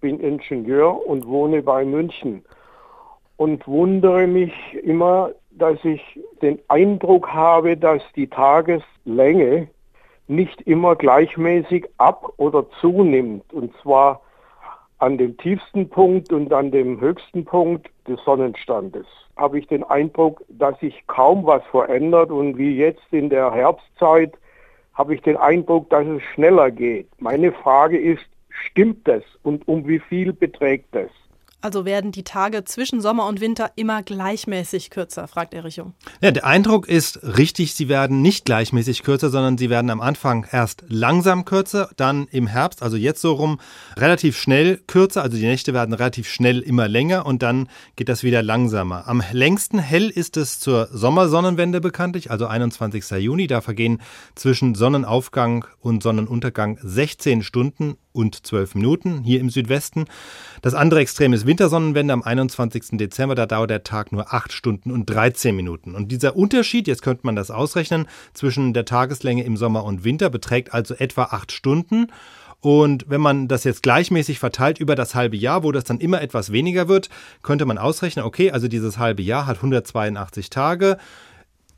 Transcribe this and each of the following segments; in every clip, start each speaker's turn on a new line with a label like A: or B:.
A: bin Ingenieur und wohne bei München und wundere mich immer, dass ich den Eindruck habe, dass die Tageslänge nicht immer gleichmäßig ab oder zunimmt. Und zwar an dem tiefsten Punkt und an dem höchsten Punkt des Sonnenstandes habe ich den Eindruck, dass sich kaum was verändert und wie jetzt in der Herbstzeit habe ich den Eindruck, dass es schneller geht. Meine Frage ist, stimmt das und um wie viel beträgt das?
B: Also werden die Tage zwischen Sommer und Winter immer gleichmäßig kürzer, fragt Erich Jung.
C: Ja, der Eindruck ist richtig, sie werden nicht gleichmäßig kürzer, sondern sie werden am Anfang erst langsam kürzer, dann im Herbst, also jetzt so rum, relativ schnell kürzer, also die Nächte werden relativ schnell immer länger und dann geht das wieder langsamer. Am längsten hell ist es zur Sommersonnenwende bekanntlich, also 21. Juni. Da vergehen zwischen Sonnenaufgang und Sonnenuntergang 16 Stunden und 12 Minuten hier im Südwesten. Das andere Extrem ist Wintersonnenwende am 21. Dezember. Da dauert der Tag nur 8 Stunden und 13 Minuten. Und dieser Unterschied, jetzt könnte man das ausrechnen, zwischen der Tageslänge im Sommer und Winter beträgt also etwa 8 Stunden. Und wenn man das jetzt gleichmäßig verteilt über das halbe Jahr, wo das dann immer etwas weniger wird, könnte man ausrechnen, okay, also dieses halbe Jahr hat 182 Tage.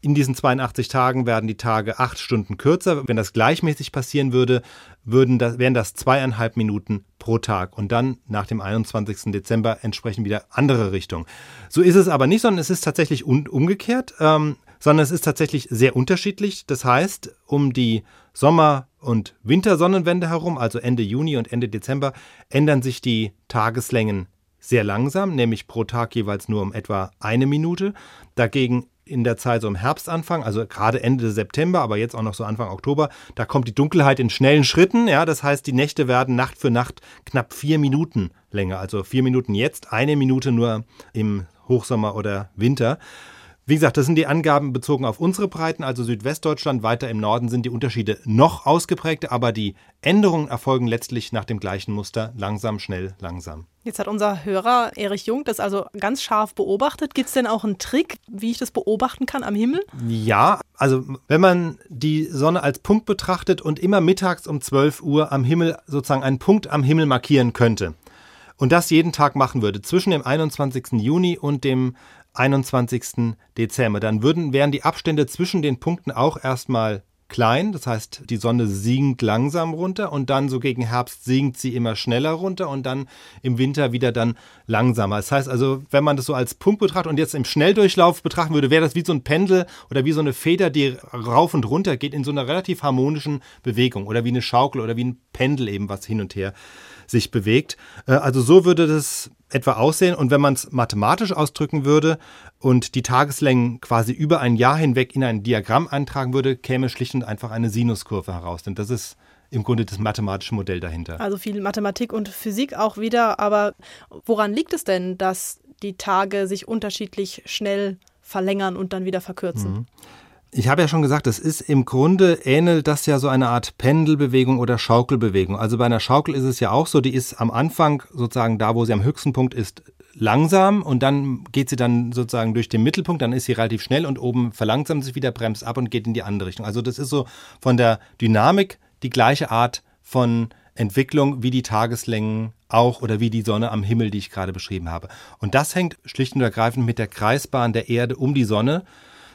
C: In diesen 82 Tagen werden die Tage acht Stunden kürzer. Wenn das gleichmäßig passieren würde, würden das, wären das zweieinhalb Minuten pro Tag und dann nach dem 21. Dezember entsprechend wieder andere Richtung. So ist es aber nicht, sondern es ist tatsächlich un umgekehrt, ähm, sondern es ist tatsächlich sehr unterschiedlich. Das heißt, um die Sommer- und Wintersonnenwende herum, also Ende Juni und Ende Dezember, ändern sich die Tageslängen sehr langsam, nämlich pro Tag jeweils nur um etwa eine Minute. Dagegen in der Zeit so im Herbstanfang, also gerade Ende September, aber jetzt auch noch so Anfang Oktober, da kommt die Dunkelheit in schnellen Schritten. Ja, das heißt, die Nächte werden Nacht für Nacht knapp vier Minuten länger. Also vier Minuten jetzt, eine Minute nur im Hochsommer oder Winter. Wie gesagt, das sind die Angaben bezogen auf unsere Breiten, also Südwestdeutschland. Weiter im Norden sind die Unterschiede noch ausgeprägter, aber die Änderungen erfolgen letztlich nach dem gleichen Muster langsam, schnell, langsam.
B: Jetzt hat unser Hörer Erich Jung das also ganz scharf beobachtet. Gibt es denn auch einen Trick, wie ich das beobachten kann am Himmel?
C: Ja, also wenn man die Sonne als Punkt betrachtet und immer mittags um 12 Uhr am Himmel sozusagen einen Punkt am Himmel markieren könnte und das jeden Tag machen würde, zwischen dem 21. Juni und dem 21. Dezember. Dann würden, wären die Abstände zwischen den Punkten auch erstmal klein, das heißt, die Sonne sinkt langsam runter und dann so gegen Herbst sinkt sie immer schneller runter und dann im Winter wieder dann langsamer. Das heißt also, wenn man das so als Punkt betrachtet und jetzt im Schnelldurchlauf betrachten würde, wäre das wie so ein Pendel oder wie so eine Feder, die rauf und runter geht in so einer relativ harmonischen Bewegung oder wie eine Schaukel oder wie ein Pendel eben, was hin und her sich bewegt. Äh, also so würde das etwa aussehen. Und wenn man es mathematisch ausdrücken würde und die Tageslängen quasi über ein Jahr hinweg in ein Diagramm eintragen würde, käme schlicht und einfach eine Sinuskurve heraus. Denn das ist im Grunde das mathematische Modell dahinter.
B: Also viel Mathematik und Physik auch wieder. Aber woran liegt es denn, dass die Tage sich unterschiedlich schnell verlängern und dann wieder verkürzen? Mhm.
C: Ich habe ja schon gesagt, es ist im Grunde ähnelt das ja so eine Art Pendelbewegung oder Schaukelbewegung. Also bei einer Schaukel ist es ja auch so, die ist am Anfang sozusagen da, wo sie am höchsten Punkt ist, langsam und dann geht sie dann sozusagen durch den Mittelpunkt, dann ist sie relativ schnell und oben verlangsamt sich wieder, bremst ab und geht in die andere Richtung. Also das ist so von der Dynamik die gleiche Art von Entwicklung wie die Tageslängen auch oder wie die Sonne am Himmel, die ich gerade beschrieben habe. Und das hängt schlicht und ergreifend mit der Kreisbahn der Erde um die Sonne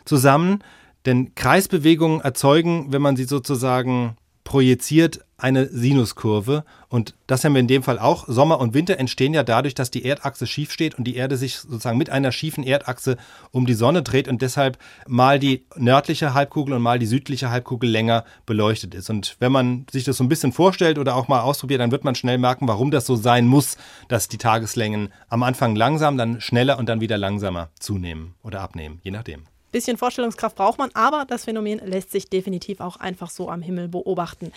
C: zusammen. Denn Kreisbewegungen erzeugen, wenn man sie sozusagen projiziert, eine Sinuskurve. Und das haben wir in dem Fall auch. Sommer und Winter entstehen ja dadurch, dass die Erdachse schief steht und die Erde sich sozusagen mit einer schiefen Erdachse um die Sonne dreht und deshalb mal die nördliche Halbkugel und mal die südliche Halbkugel länger beleuchtet ist. Und wenn man sich das so ein bisschen vorstellt oder auch mal ausprobiert, dann wird man schnell merken, warum das so sein muss, dass die Tageslängen am Anfang langsam, dann schneller und dann wieder langsamer zunehmen oder abnehmen, je nachdem.
B: Bisschen Vorstellungskraft braucht man, aber das Phänomen lässt sich definitiv auch einfach so am Himmel beobachten.